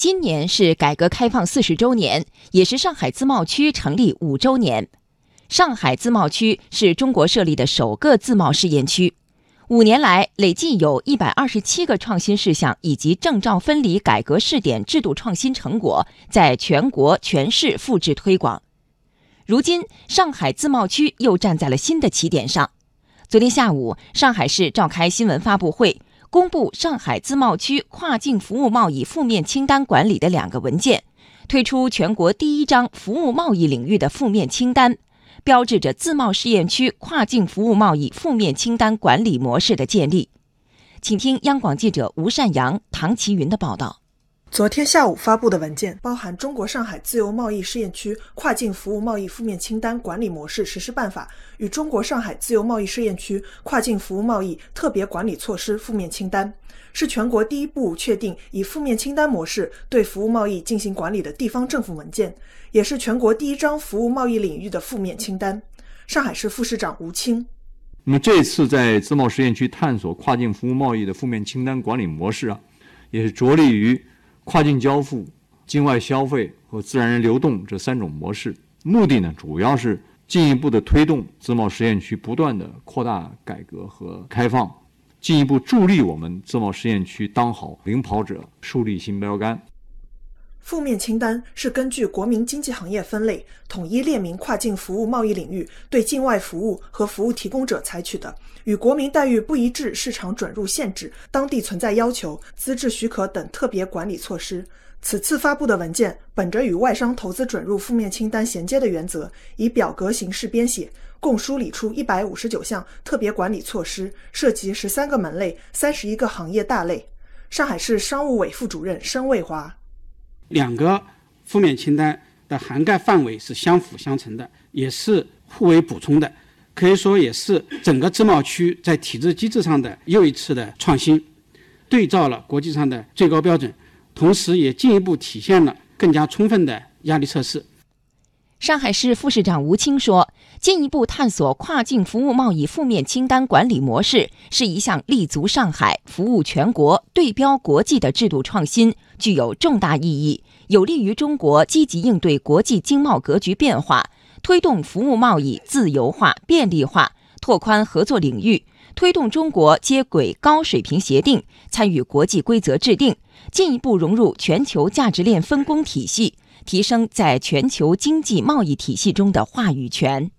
今年是改革开放四十周年，也是上海自贸区成立五周年。上海自贸区是中国设立的首个自贸试验区，五年来累计有一百二十七个创新事项以及证照分离改革试点制度创新成果，在全国全市复制推广。如今，上海自贸区又站在了新的起点上。昨天下午，上海市召开新闻发布会，公布上海自贸区跨境服务贸易负面清单管理的两个文件，推出全国第一张服务贸易领域的负面清单。标志着自贸试验区跨境服务贸易负面清单管理模式的建立。请听央广记者吴善阳、唐奇云的报道。昨天下午发布的文件包含《中国上海自由贸易试验区跨境服务贸易负面清单管理模式实施办法》与《中国上海自由贸易试验区跨境服务贸易特别管理措施负面清单》，是全国第一部确定以负面清单模式对服务贸易进行管理的地方政府文件，也是全国第一张服务贸易领域的负面清单。上海市副市长吴清，那么这次在自贸试验区探索跨境服务贸易的负面清单管理模式啊，也是着力于。跨境交付、境外消费和自然人流动这三种模式，目的呢，主要是进一步的推动自贸试验区不断的扩大改革和开放，进一步助力我们自贸试验区当好领跑者，树立新标杆。负面清单是根据国民经济行业分类，统一列明跨境服务贸易领域对境外服务和服务提供者采取的与国民待遇不一致市场准入限制、当地存在要求、资质许可等特别管理措施。此次发布的文件，本着与外商投资准入负面清单衔接的原则，以表格形式编写，共梳理出一百五十九项特别管理措施，涉及十三个门类、三十一个行业大类。上海市商务委副主任申卫华。两个负面清单的涵盖范围是相辅相成的，也是互为补充的，可以说也是整个自贸区在体制机制上的又一次的创新，对照了国际上的最高标准，同时也进一步体现了更加充分的压力测试。上海市副市长吴清说：“进一步探索跨境服务贸易负面清单管理模式，是一项立足上海、服务全国、对标国际的制度创新，具有重大意义，有利于中国积极应对国际经贸格局变化，推动服务贸易自由化、便利化，拓宽合作领域，推动中国接轨高水平协定，参与国际规则制定，进一步融入全球价值链分工体系。”提升在全球经济贸易体系中的话语权。